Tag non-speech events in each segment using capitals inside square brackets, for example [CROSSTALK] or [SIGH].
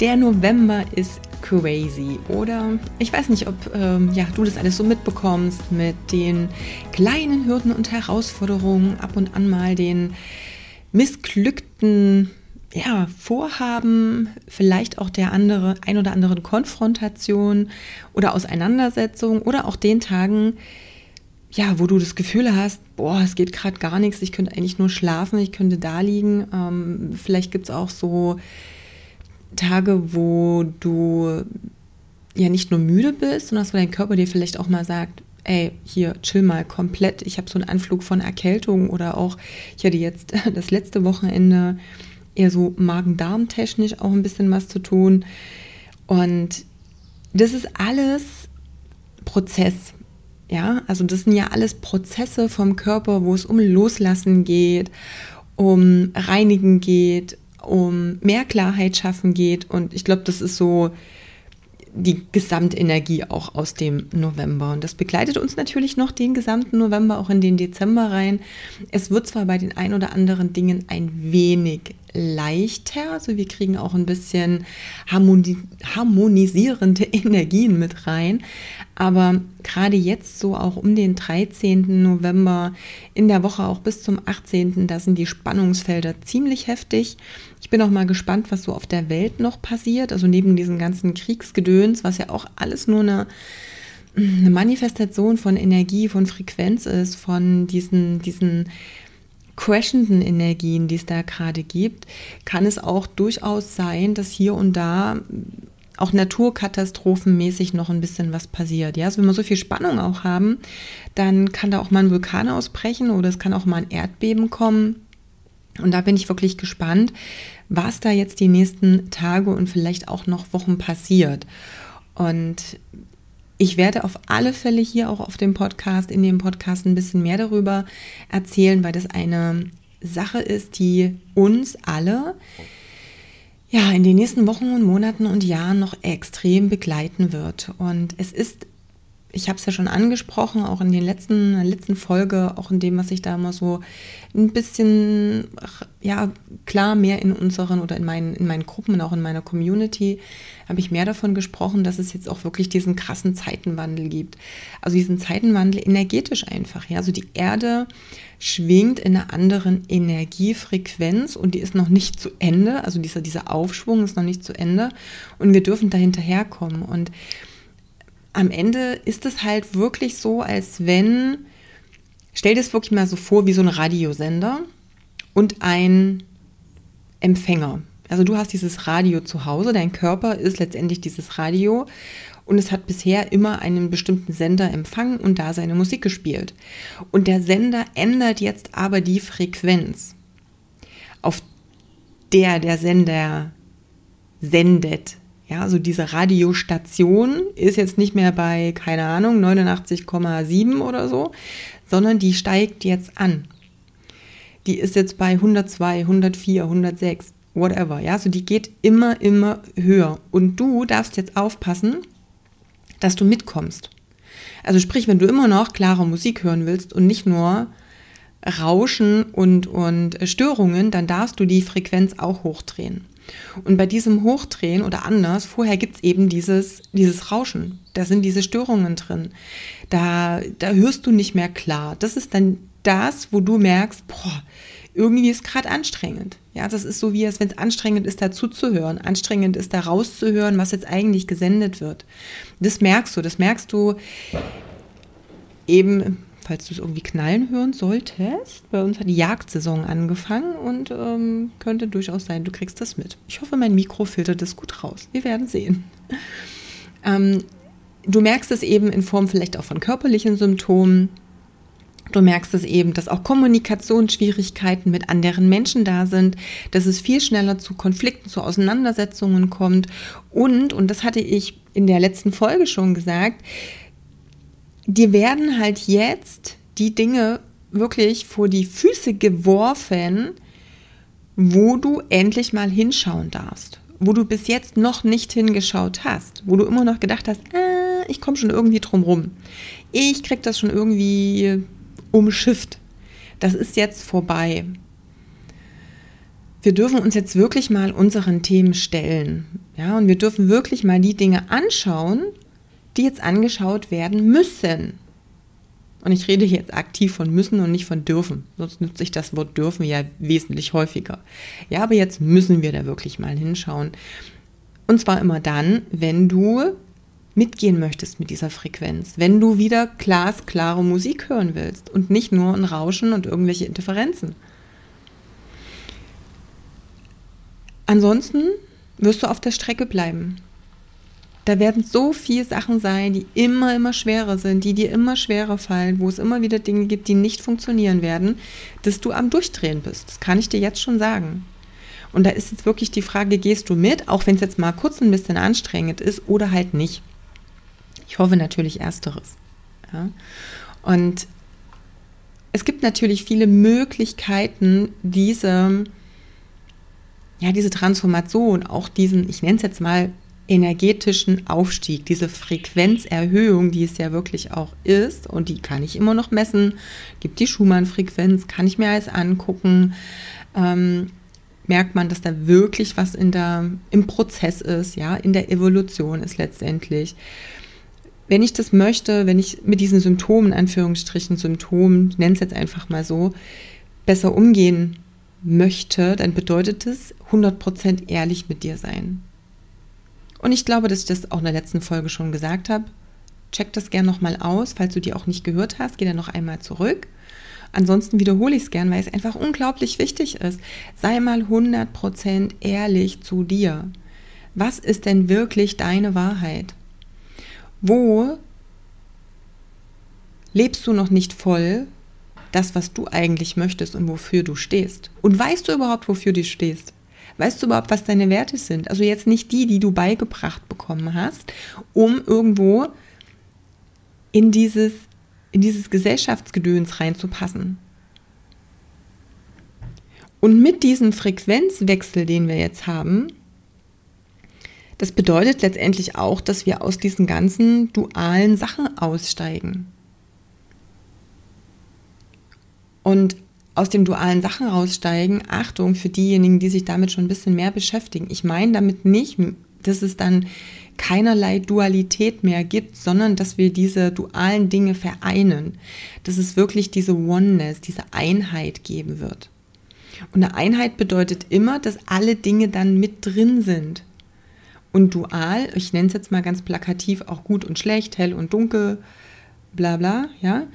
Der November ist crazy. Oder ich weiß nicht, ob ähm, ja, du das alles so mitbekommst mit den kleinen Hürden und Herausforderungen, ab und an mal den missglückten ja, Vorhaben, vielleicht auch der andere, ein oder anderen Konfrontation oder Auseinandersetzung oder auch den Tagen, ja, wo du das Gefühl hast, boah, es geht gerade gar nichts, ich könnte eigentlich nur schlafen, ich könnte da liegen. Ähm, vielleicht gibt es auch so Tage, wo du ja nicht nur müde bist, sondern dass dein Körper dir vielleicht auch mal sagt, ey, hier, chill mal komplett. Ich habe so einen Anflug von Erkältung oder auch, ich hatte jetzt [LAUGHS] das letzte Wochenende eher so Magen-Darm-technisch auch ein bisschen was zu tun. Und das ist alles Prozess. Ja, also das sind ja alles Prozesse vom Körper, wo es um Loslassen geht, um Reinigen geht, um mehr Klarheit schaffen geht. Und ich glaube, das ist so die Gesamtenergie auch aus dem November. Und das begleitet uns natürlich noch den gesamten November, auch in den Dezember rein. Es wird zwar bei den ein oder anderen Dingen ein wenig leichter. Also wir kriegen auch ein bisschen harmoni harmonisierende [LAUGHS] Energien mit rein. Aber gerade jetzt so auch um den 13. November, in der Woche auch bis zum 18. da sind die Spannungsfelder ziemlich heftig. Ich bin auch mal gespannt, was so auf der Welt noch passiert. Also neben diesen ganzen Kriegsgedöns, was ja auch alles nur eine eine Manifestation von Energie, von Frequenz ist, von diesen, diesen crashenden Energien, die es da gerade gibt, kann es auch durchaus sein, dass hier und da auch naturkatastrophenmäßig noch ein bisschen was passiert. Ja, also wenn wir so viel Spannung auch haben, dann kann da auch mal ein Vulkan ausbrechen oder es kann auch mal ein Erdbeben kommen. Und da bin ich wirklich gespannt, was da jetzt die nächsten Tage und vielleicht auch noch Wochen passiert. Und ich werde auf alle Fälle hier auch auf dem Podcast, in dem Podcast ein bisschen mehr darüber erzählen, weil das eine Sache ist, die uns alle ja in den nächsten Wochen und Monaten und Jahren noch extrem begleiten wird. Und es ist ich habe es ja schon angesprochen, auch in den letzten, der letzten Folge, auch in dem, was ich da mal so ein bisschen, ja, klar, mehr in unseren oder in meinen, in meinen Gruppen und auch in meiner Community, habe ich mehr davon gesprochen, dass es jetzt auch wirklich diesen krassen Zeitenwandel gibt. Also diesen Zeitenwandel energetisch einfach, ja. Also die Erde schwingt in einer anderen Energiefrequenz und die ist noch nicht zu Ende. Also dieser, dieser Aufschwung ist noch nicht zu Ende und wir dürfen da hinterherkommen. Und am Ende ist es halt wirklich so, als wenn, stell dir es wirklich mal so vor, wie so ein Radiosender und ein Empfänger. Also du hast dieses Radio zu Hause, dein Körper ist letztendlich dieses Radio und es hat bisher immer einen bestimmten Sender empfangen und da seine Musik gespielt. Und der Sender ändert jetzt aber die Frequenz, auf der der Sender sendet. Ja, also diese Radiostation ist jetzt nicht mehr bei, keine Ahnung, 89,7 oder so, sondern die steigt jetzt an. Die ist jetzt bei 102, 104, 106, whatever. Ja, also die geht immer, immer höher. Und du darfst jetzt aufpassen, dass du mitkommst. Also sprich, wenn du immer noch klare Musik hören willst und nicht nur Rauschen und, und Störungen, dann darfst du die Frequenz auch hochdrehen. Und bei diesem Hochdrehen oder anders, vorher gibt es eben dieses, dieses Rauschen. Da sind diese Störungen drin. Da, da hörst du nicht mehr klar. Das ist dann das, wo du merkst, boah, irgendwie ist gerade anstrengend. Ja, das ist so wie es, wenn es anstrengend ist, da zuzuhören, anstrengend ist, da rauszuhören, was jetzt eigentlich gesendet wird. Das merkst du, das merkst du eben falls du es irgendwie knallen hören solltest. Bei uns hat die Jagdsaison angefangen und ähm, könnte durchaus sein, du kriegst das mit. Ich hoffe, mein Mikro filtert das gut raus. Wir werden sehen. [LAUGHS] Ähm, du merkst es eben in Form vielleicht auch von körperlichen Symptomen. Du merkst es eben, dass auch Kommunikationsschwierigkeiten mit anderen Menschen da sind, dass es viel schneller zu Konflikten, zu Auseinandersetzungen kommt. Und, und das hatte ich in der letzten Folge schon gesagt, dir werden halt jetzt die Dinge wirklich vor die Füße geworfen, wo du endlich mal hinschauen darfst, wo du bis jetzt noch nicht hingeschaut hast, wo du immer noch gedacht hast, äh, ich komme schon irgendwie drum rum, ich krieg das schon irgendwie umschifft. Das ist jetzt vorbei. Wir dürfen uns jetzt wirklich mal unseren Themen stellen. Ja, und wir dürfen wirklich mal die Dinge anschauen, die jetzt angeschaut werden müssen. Und ich rede hier jetzt aktiv von müssen und nicht von dürfen. Sonst nutze ich das Wort dürfen ja wesentlich häufiger. Ja, aber jetzt müssen wir da wirklich mal hinschauen. Und zwar immer dann, wenn du mitgehen möchtest mit dieser Frequenz, wenn du wieder glasklare Musik hören willst und nicht nur ein Rauschen und irgendwelche Interferenzen. Ansonsten wirst du auf der Strecke bleiben. Da werden so viele Sachen sein, die immer, immer schwerer sind, die dir immer schwerer fallen, wo es immer wieder Dinge gibt, die nicht funktionieren werden, dass du am Durchdrehen bist. Das kann ich dir jetzt schon sagen. Und da ist jetzt wirklich die Frage, gehst du mit, auch wenn es jetzt mal kurz ein bisschen anstrengend ist oder halt nicht. Ich hoffe natürlich ersteres. Ja? Und es gibt natürlich viele Möglichkeiten, diese, ja, diese Transformation, auch diesen, ich nenne es jetzt mal energetischen Aufstieg, diese Frequenzerhöhung, die es ja wirklich auch ist, und die kann ich immer noch messen, gibt die Schumann-Frequenz, kann ich mir alles angucken, ähm, merkt man, dass da wirklich was in der, im Prozess ist, ja, in der Evolution ist letztendlich. Wenn ich das möchte, wenn ich mit diesen Symptomen, Anführungsstrichen Symptomen, nenne es jetzt einfach mal so, besser umgehen möchte, dann bedeutet es 100% ehrlich mit dir sein. Und ich glaube, dass ich das auch in der letzten Folge schon gesagt habe. Check das gerne nochmal aus, falls du die auch nicht gehört hast, geh dann noch einmal zurück. Ansonsten wiederhole ich es gern, weil es einfach unglaublich wichtig ist. Sei mal 100% ehrlich zu dir. Was ist denn wirklich deine Wahrheit? Wo lebst du noch nicht voll das, was du eigentlich möchtest und wofür du stehst? Und weißt du überhaupt, wofür du stehst? Weißt du überhaupt, was deine Werte sind? Also jetzt nicht die, die du beigebracht bekommen hast, um irgendwo in dieses in dieses Gesellschaftsgedöns reinzupassen. Und mit diesem Frequenzwechsel, den wir jetzt haben, das bedeutet letztendlich auch, dass wir aus diesen ganzen dualen Sachen aussteigen. Und aus dem dualen Sachen raussteigen, Achtung für diejenigen, die sich damit schon ein bisschen mehr beschäftigen. Ich meine damit nicht, dass es dann keinerlei Dualität mehr gibt, sondern dass wir diese dualen Dinge vereinen, dass es wirklich diese Oneness, diese Einheit geben wird. Und eine Einheit bedeutet immer, dass alle Dinge dann mit drin sind. Und dual, ich nenne es jetzt mal ganz plakativ, auch gut und schlecht, hell und dunkel, bla bla, ja,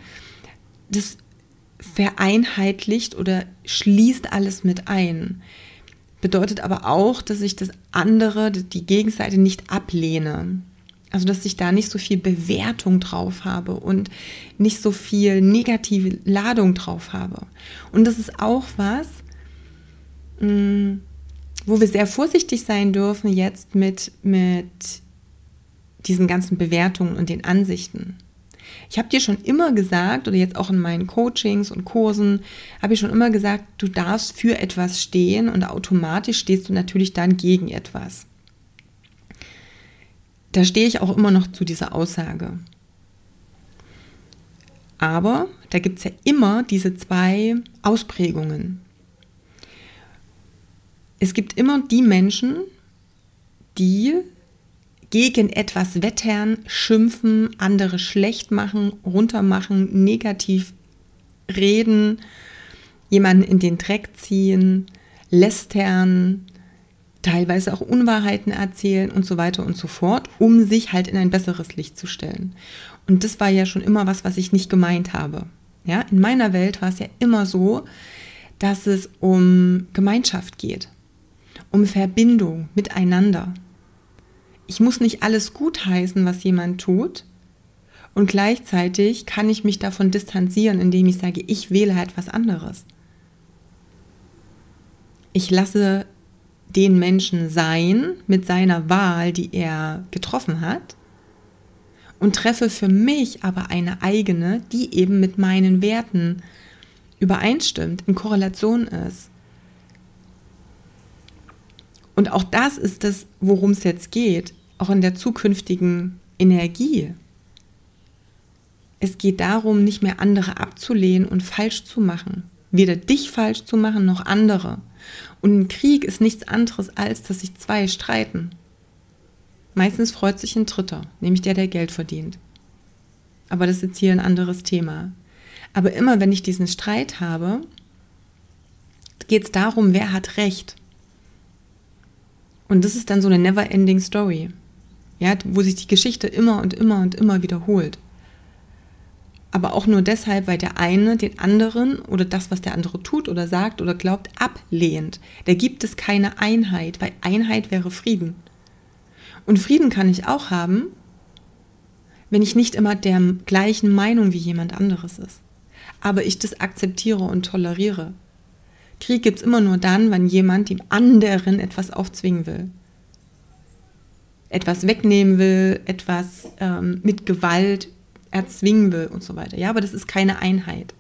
das vereinheitlicht oder schließt alles mit ein bedeutet aber auch, dass ich das andere, die Gegenseite nicht ablehne. Also, dass ich da nicht so viel Bewertung drauf habe und nicht so viel negative Ladung drauf habe. Und das ist auch was, mm, wo wir sehr vorsichtig sein dürfen jetzt mit, mit diesen ganzen Bewertungen und den Ansichten. Ich habe dir schon immer gesagt, oder jetzt auch in meinen Coachings und Kursen, habe ich schon immer gesagt, du darfst für etwas stehen und automatisch stehst du natürlich dann gegen etwas. Da stehe ich auch immer noch zu dieser Aussage. Aber da gibt es ja immer diese zwei Ausprägungen. Es gibt immer die Menschen, die gegen etwas wettern, schimpfen, andere schlecht machen, runtermachen, negativ reden, jemanden in den Dreck ziehen, lästern, teilweise auch Unwahrheiten erzählen und so weiter und so fort, um sich halt in ein besseres Licht zu stellen. Und das war ja schon immer was, was ich nicht gemeint habe. Ja, in meiner Welt war es ja immer so, dass es um Gemeinschaft geht, um Verbindung miteinander. Ich muss nicht alles gutheißen, was jemand tut. Und gleichzeitig kann ich mich davon distanzieren, indem ich sage, ich wähle halt was anderes. Ich lasse den Menschen sein mit seiner Wahl, die er getroffen hat, und treffe für mich aber eine eigene, die eben mit meinen Werten übereinstimmt, in Korrelation ist. Und auch das ist das, worum es jetzt geht auch in der zukünftigen Energie. Es geht darum, nicht mehr andere abzulehnen und falsch zu machen. Weder dich falsch zu machen, noch andere. Und ein Krieg ist nichts anderes, als dass sich zwei streiten. Meistens freut sich ein Dritter, nämlich der, der Geld verdient. Aber das ist jetzt hier ein anderes Thema. Aber immer wenn ich diesen Streit habe, geht es darum, wer hat Recht. Und das ist dann so eine never-ending Story, ja, wo sich die Geschichte immer und immer und immer wiederholt. Aber auch nur deshalb, weil der eine den anderen oder das, was der andere tut oder sagt oder glaubt, ablehnt. Da gibt es keine Einheit, weil Einheit wäre Frieden. Und Frieden kann ich auch haben, wenn ich nicht immer der gleichen Meinung wie jemand anderes ist. Aber ich das akzeptiere und toleriere. Krieg gibt es immer nur dann, wenn jemand dem anderen etwas aufzwingen will. Etwas wegnehmen will, etwas ähm, mit Gewalt erzwingen will und so weiter. Ja, aber das ist keine Einheit.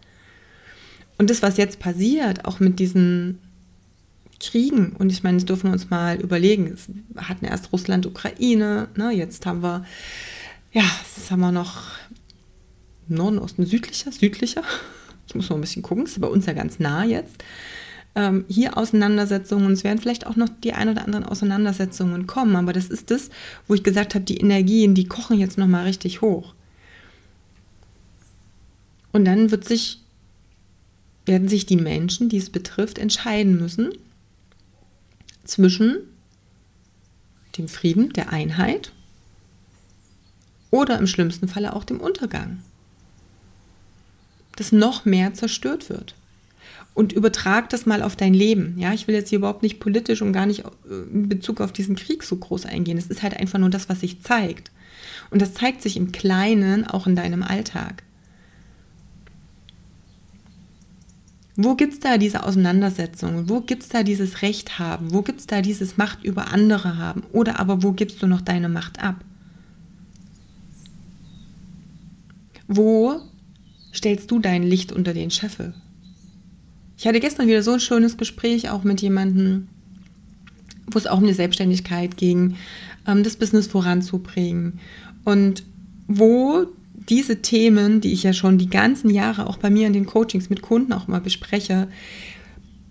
Und das, was jetzt passiert, auch mit diesen Kriegen, und ich meine, das dürfen wir uns mal überlegen. Wir hatten erst Russland, Ukraine, ne, jetzt haben wir, ja, jetzt haben wir noch Norden, Osten, südlicher, südlicher. Ich muss mal ein bisschen gucken, ist bei uns ja ganz nah jetzt ähm, hier Auseinandersetzungen, es werden vielleicht auch noch die ein oder anderen Auseinandersetzungen kommen, aber das ist das, wo ich gesagt habe, die Energien, die kochen jetzt nochmal richtig hoch. Und dann wird sich, werden sich die Menschen, die es betrifft, entscheiden müssen zwischen dem Frieden, der Einheit oder im schlimmsten Falle auch dem Untergang, dass noch mehr zerstört wird und übertrag das mal auf dein Leben. Ja, ich will jetzt hier überhaupt nicht politisch und gar nicht äh, in Bezug auf diesen Krieg so groß eingehen. Es ist halt einfach nur das, was sich zeigt. Und das zeigt sich im Kleinen auch in deinem Alltag. Wo gibt es da diese Auseinandersetzungen? Wo gibt es da dieses Recht haben? Wo gibt es da dieses Macht über andere haben? Oder aber wo gibst du noch deine Macht ab? Wo stellst du dein Licht unter den Scheffel? Ich hatte gestern wieder so ein schönes Gespräch auch mit jemandem, wo es auch um die Selbstständigkeit ging, ähm, das Business voranzubringen und wo diese Themen, die ich ja schon die ganzen Jahre auch bei mir in den Coachings mit Kunden auch immer bespreche,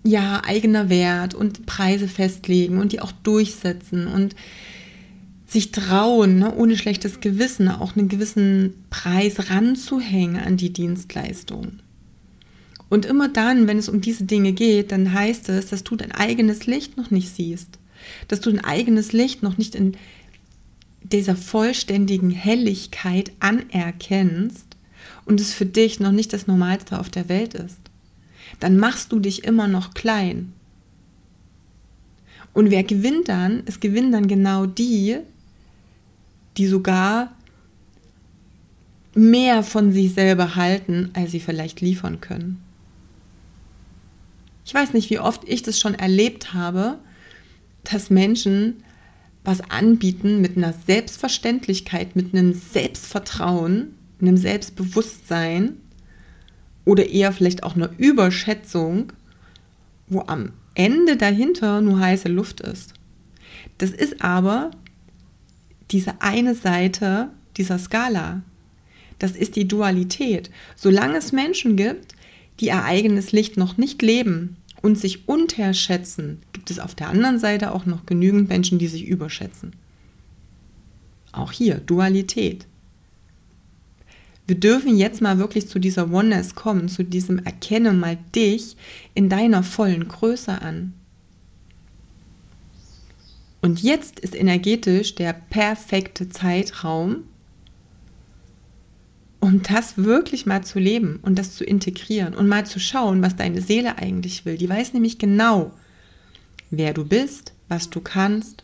ja, eigener Wert und Preise festlegen und die auch durchsetzen und sich trauen, ne, ohne schlechtes Gewissen auch einen gewissen Preis ranzuhängen an die Dienstleistung. Und immer dann, wenn es um diese Dinge geht, dann heißt es, dass du dein eigenes Licht noch nicht siehst, dass du dein eigenes Licht noch nicht in dieser vollständigen Helligkeit anerkennst und es für dich noch nicht das Normalste auf der Welt ist. Dann machst du dich immer noch klein. Und wer gewinnt dann? Es gewinnen dann genau die, die sogar mehr von sich selber halten, als sie vielleicht liefern können. Ich weiß nicht, wie oft ich das schon erlebt habe, dass Menschen was anbieten mit einer Selbstverständlichkeit, mit einem Selbstvertrauen, einem Selbstbewusstsein oder eher vielleicht auch einer Überschätzung, wo am Ende dahinter nur heiße Luft ist. Das ist aber diese eine Seite dieser Skala. Das ist die Dualität. Solange es Menschen gibt, die ihr eigenes Licht noch nicht leben und sich unterschätzen, gibt es auf der anderen Seite auch noch genügend Menschen, die sich überschätzen. Auch hier Dualität. Wir dürfen jetzt mal wirklich zu dieser Oneness kommen, zu diesem Erkenne mal dich in deiner vollen Größe an. Und jetzt ist energetisch der perfekte Zeitraum, um das wirklich mal zu leben und das zu integrieren und mal zu schauen, was deine Seele eigentlich will. Die weiß nämlich genau, wer du bist, was du kannst,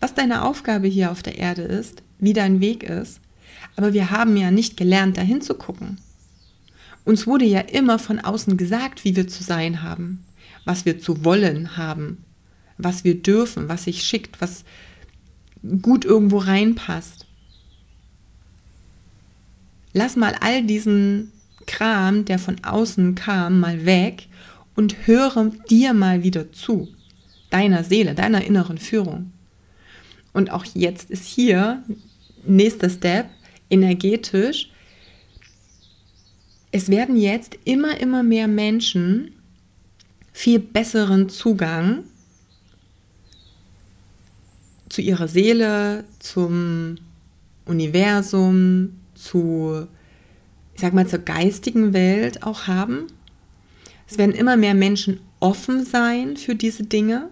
was deine Aufgabe hier auf der Erde ist, wie dein Weg ist. Aber wir haben ja nicht gelernt, dahin zu gucken. Uns wurde ja immer von außen gesagt, wie wir zu sein haben, was wir zu wollen haben, was wir dürfen, was sich schickt, was gut irgendwo reinpasst lass mal all diesen Kram, der von außen kam, mal weg und höre dir mal wieder zu, deiner Seele, deiner inneren Führung. Und auch jetzt ist hier nächster Step energetisch. Es werden jetzt immer, immer mehr Menschen viel besseren Zugang zu ihrer Seele, zum Universum, zu, ich sag mal, zur geistigen Welt auch haben. Es werden immer mehr Menschen offen sein für diese Dinge.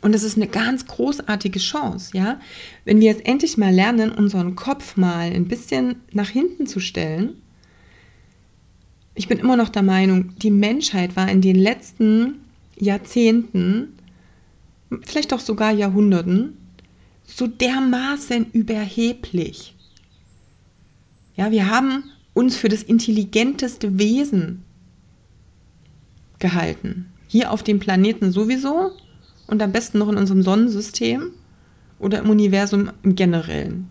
Und das ist eine ganz großartige Chance, ja. Wenn wir jetzt endlich mal lernen, unseren Kopf mal ein bisschen nach hinten zu stellen. Ich bin immer noch der Meinung, die Menschheit war in den letzten Jahrzehnten, vielleicht auch sogar Jahrhunderten, so dermaßen überheblich. Ja, wir haben uns für das intelligenteste Wesen gehalten. Hier auf dem Planeten sowieso und am besten noch in unserem Sonnensystem oder im Universum im Generellen.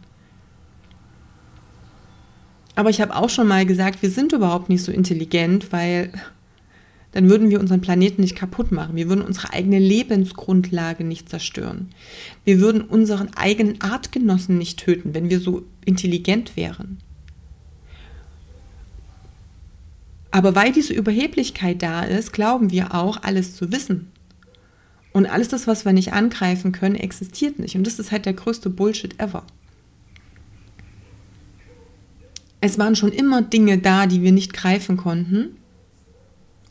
Aber ich habe auch schon mal gesagt, wir sind überhaupt nicht so intelligent, weil dann würden wir unseren Planeten nicht kaputt machen. Wir würden unsere eigene Lebensgrundlage nicht zerstören. Wir würden unseren eigenen Artgenossen nicht töten, wenn wir so intelligent wären. Aber weil diese Überheblichkeit da ist, glauben wir auch, alles zu wissen. Und alles das, was wir nicht angreifen können, existiert nicht. Und das ist halt der größte Bullshit ever. Es waren schon immer Dinge da, die wir nicht greifen konnten,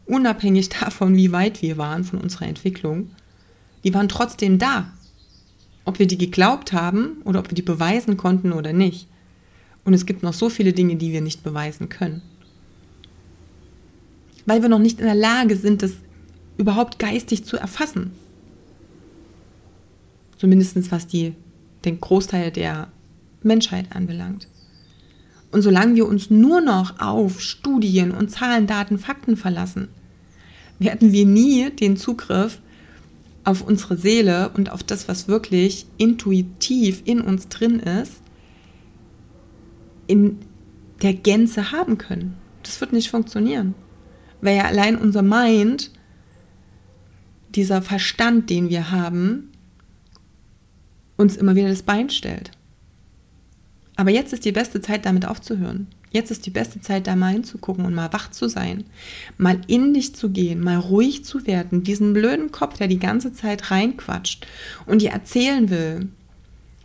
unabhängig davon, wie weit wir waren von unserer Entwicklung. Die waren trotzdem da. Ob wir die geglaubt haben oder ob wir die beweisen konnten oder nicht. Und es gibt noch so viele Dinge, die wir nicht beweisen können weil wir noch nicht in der Lage sind, das überhaupt geistig zu erfassen. Zumindest was die, den Großteil der Menschheit anbelangt. Und solange wir uns nur noch auf Studien und Zahlen, Daten, Fakten verlassen, werden wir nie den Zugriff auf unsere Seele und auf das, was wirklich intuitiv in uns drin ist, in der Gänze haben können. Das wird nicht funktionieren weil ja allein unser Mind, dieser Verstand, den wir haben, uns immer wieder das Bein stellt. Aber jetzt ist die beste Zeit, damit aufzuhören. Jetzt ist die beste Zeit, da mal hinzugucken und mal wach zu sein, mal in dich zu gehen, mal ruhig zu werden, diesen blöden Kopf, der die ganze Zeit reinquatscht und dir erzählen will,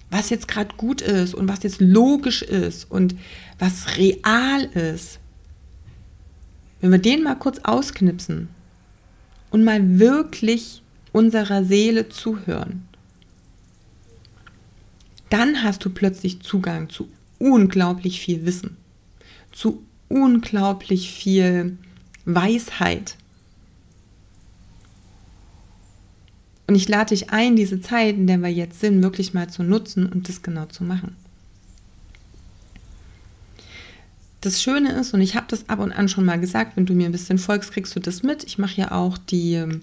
was jetzt gerade gut ist und was jetzt logisch ist und was real ist. Wenn wir den mal kurz ausknipsen und mal wirklich unserer Seele zuhören, dann hast du plötzlich Zugang zu unglaublich viel Wissen, zu unglaublich viel Weisheit. Und ich lade dich ein, diese Zeit, in der wir jetzt sind, wirklich mal zu nutzen und das genau zu machen das Schöne ist, und ich habe das ab und an schon mal gesagt, wenn du mir ein bisschen folgst, kriegst du das mit. Ich mache ja auch die ähm,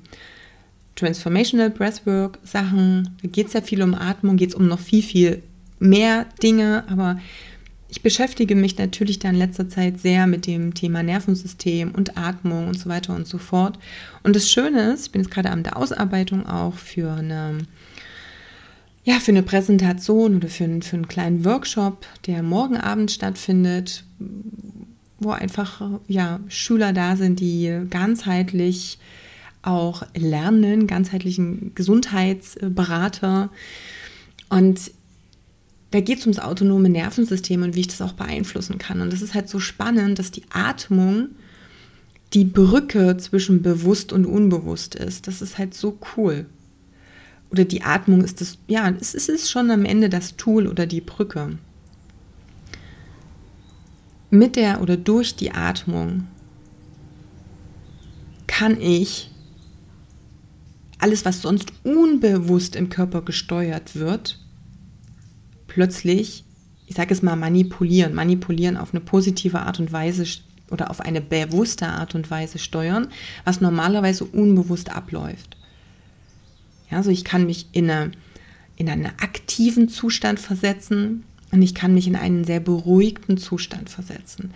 Transformational Breathwork Sachen. Da geht es ja viel um Atmung, geht es um noch viel, viel mehr Dinge, aber ich beschäftige mich natürlich da in letzter Zeit sehr mit dem Thema Nervensystem und Atmung und so weiter und so fort. Und das Schöne ist, ich bin jetzt gerade an der Ausarbeitung auch für eine ja, für eine Präsentation oder für einen, für einen kleinen Workshop, der morgen Abend stattfindet, wo einfach ja, Schüler da sind, die ganzheitlich auch lernen, ganzheitlichen Gesundheitsberater. Und da geht es ums autonome Nervensystem und wie ich das auch beeinflussen kann. Und das ist halt so spannend, dass die Atmung die Brücke zwischen bewusst und unbewusst ist. Das ist halt so cool oder die Atmung ist das, ja, es ist schon am Ende das Tool oder die Brücke. Mit der oder durch die Atmung kann ich alles, was sonst unbewusst im Körper gesteuert wird, plötzlich, ich sage es mal, manipulieren, manipulieren auf eine positive Art und Weise oder auf eine bewusste Art und Weise steuern, was normalerweise unbewusst abläuft. Ja, also ich kann mich in, eine, in einen aktiven Zustand versetzen und ich kann mich in einen sehr beruhigten Zustand versetzen.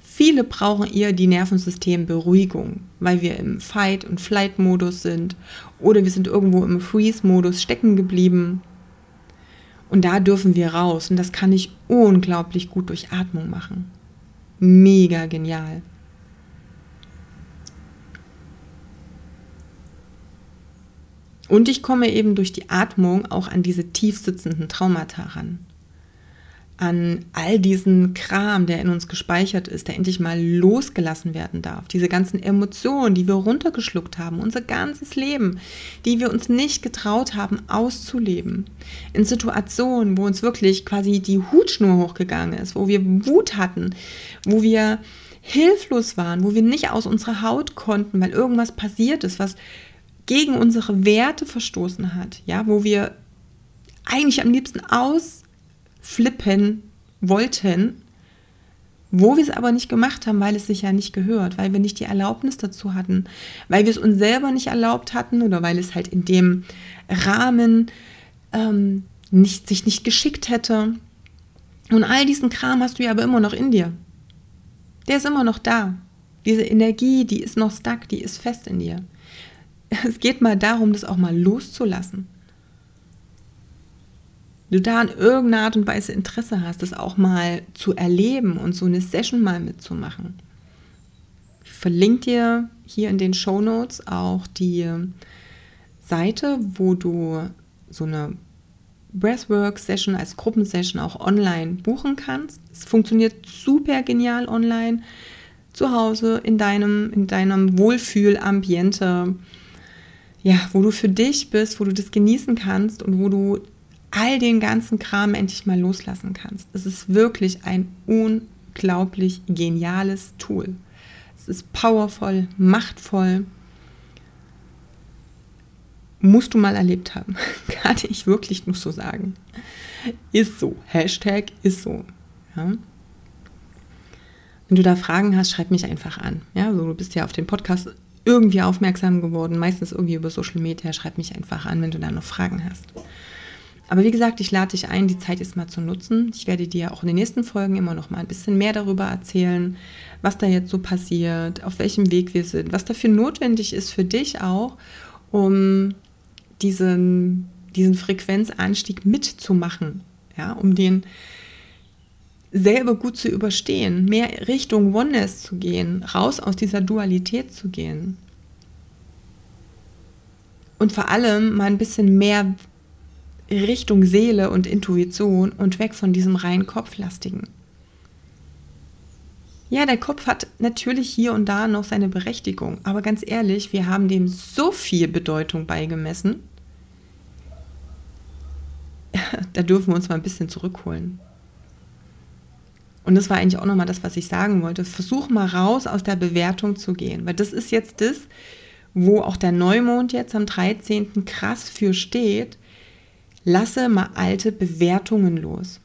Viele brauchen eher die Nervensystemberuhigung, weil wir im Fight- und Flight-Modus sind oder wir sind irgendwo im Freeze-Modus stecken geblieben. Und da dürfen wir raus und das kann ich unglaublich gut durch Atmung machen. Mega genial. Und ich komme eben durch die Atmung auch an diese tief sitzenden Traumata ran an all diesen Kram, der in uns gespeichert ist, der endlich mal losgelassen werden darf. Diese ganzen Emotionen, die wir runtergeschluckt haben, unser ganzes Leben, die wir uns nicht getraut haben auszuleben. In Situationen, wo uns wirklich quasi die Hutschnur hochgegangen ist, wo wir Wut hatten, wo wir hilflos waren, wo wir nicht aus unserer Haut konnten, weil irgendwas passiert ist, was gegen unsere Werte verstoßen hat, ja, wo wir eigentlich am liebsten aus flippen wollten, wo wir es aber nicht gemacht haben, weil es sich ja nicht gehört, weil wir nicht die Erlaubnis dazu hatten, weil wir es uns selber nicht erlaubt hatten oder weil es halt in dem Rahmen ähm, nicht, sich nicht geschickt hätte. Und all diesen Kram hast du ja aber immer noch in dir. Der ist immer noch da. Diese Energie, die ist noch stuck, die ist fest in dir. [LAUGHS] Es geht mal darum, das auch mal loszulassen du da in irgendeiner Art und Weise Interesse hast, das auch mal zu erleben und so eine Session mal mitzumachen. Ich verlinke dir hier in den Show Notes auch die Seite, wo du so eine Breathwork-Session als Gruppensession auch online buchen kannst. Es funktioniert super genial online, zu Hause, in deinem, in deinem Wohlfühlambiente, ja, wo du für dich bist, wo du das genießen kannst und wo du all den ganzen Kram endlich mal loslassen kannst. Es ist wirklich ein unglaublich geniales Tool. Es ist powervoll, machtvoll. Musst du mal erlebt haben. [LAUGHS] Kann ich wirklich nur so sagen. Ist so. Hashtag ist so. Ja. Wenn du da Fragen hast, schreib mich einfach an. Ja, also du bist ja auf den Podcast irgendwie aufmerksam geworden, meistens irgendwie über Social Media. Schreib mich einfach an, wenn du da noch Fragen hast. Aber wie gesagt, ich lade dich ein, die Zeit ist mal zu nutzen. Ich werde dir auch in den nächsten Folgen immer noch mal ein bisschen mehr darüber erzählen, was da jetzt so passiert, auf welchem Weg wir sind, was dafür notwendig ist für dich auch, um diesen, diesen Frequenzanstieg mitzumachen, ja, um den selber gut zu überstehen, mehr Richtung Oneness zu gehen, raus aus dieser Dualität zu gehen. Und vor allem mal ein bisschen mehr Richtung Seele und Intuition und weg von diesem rein Kopflastigen. Ja, der Kopf hat natürlich hier und da noch seine Berechtigung, aber ganz ehrlich, wir haben dem so viel Bedeutung beigemessen. [LAUGHS] da dürfen wir uns mal ein bisschen zurückholen. Und das war eigentlich auch nochmal das, was ich sagen wollte. Versuch mal raus aus der Bewertung zu gehen, weil das ist jetzt das, wo auch der Neumond jetzt am 13. krass für steht. Lasse mal alte Bewertungen los.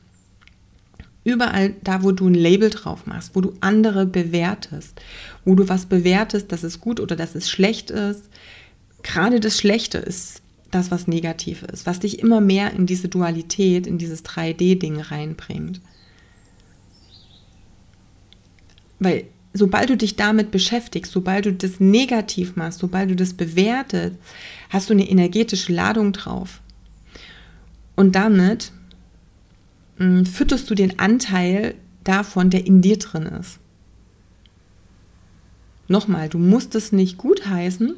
Überall da, wo du ein Label drauf machst, wo du andere bewertest, wo du was bewertest, dass es gut oder dass es schlecht ist. Gerade das Schlechte ist das, was negativ ist, was dich immer mehr in diese Dualität, in dieses 3D-Ding reinbringt. Weil sobald du dich damit beschäftigst, sobald du das negativ machst, sobald du das bewertest, hast du eine energetische Ladung drauf. Und damit mh, hm, fütterst du den Anteil davon, der in dir drin ist. Nochmal, du musst es nicht gutheißen,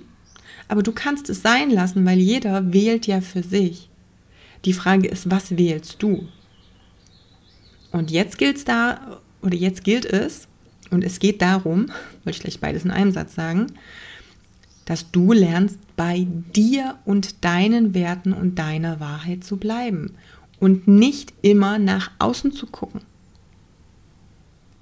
aber du kannst es sein lassen, weil jeder wählt ja für sich. Die Frage ist, was wählst du? Und jetzt gilt es da, oder jetzt gilt es, und es geht darum, wollte ich gleich beides in einem Satz sagen, dass du lernst, bei dir und deinen Werten und deiner Wahrheit zu bleiben und nicht immer nach außen zu gucken.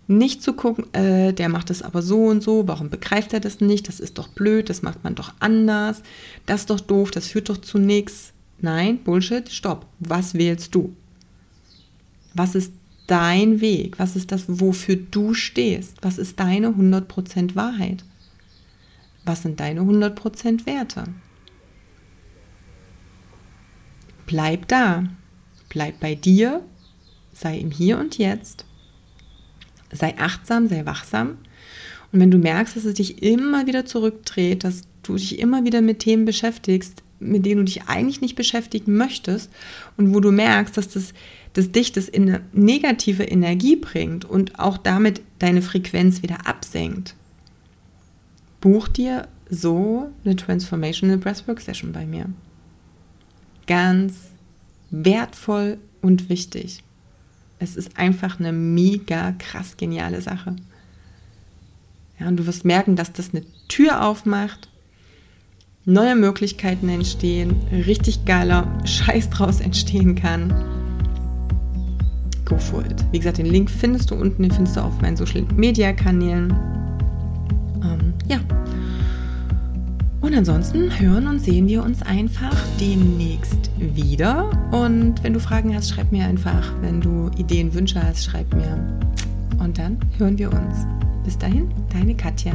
Nicht zu gucken, äh, der macht es aber so und so, warum begreift er das nicht? Das ist doch blöd, das macht man doch anders, das ist doch doof, das führt doch zu nichts. Nein, Bullshit, stopp. Was wählst du? Was ist dein Weg? Was ist das, wofür du stehst? Was ist deine 100% Wahrheit? Was sind deine 100% Werte? Bleib da. Bleib bei dir. Sei im Hier und Jetzt. Sei achtsam, sei wachsam. Und wenn du merkst, dass es dich immer wieder zurückdreht, dass du dich immer wieder mit Themen beschäftigst, mit denen du dich eigentlich nicht beschäftigen möchtest und wo du merkst, dass, das, dass dich das in eine negative Energie bringt und auch damit deine Frequenz wieder absenkt, buch dir so eine Transformational Breathwork Session bei mir. ganz wertvoll und wichtig. Es ist einfach eine mega krass geniale Sache. Ja, und du wirst merken, dass das eine Tür aufmacht, neue Möglichkeiten entstehen, richtig geiler Scheiß draus entstehen kann. It. Wie gesagt, den Link findest du unten, den findest du auf meinen Social Media Kanälen. Ähm, ja. Und ansonsten hören und sehen wir uns einfach demnächst wieder. Und wenn du Fragen hast, schreib mir einfach. Wenn du Ideen, Wünsche hast, schreib mir. Und dann hören wir uns. Bis dahin, deine Katja.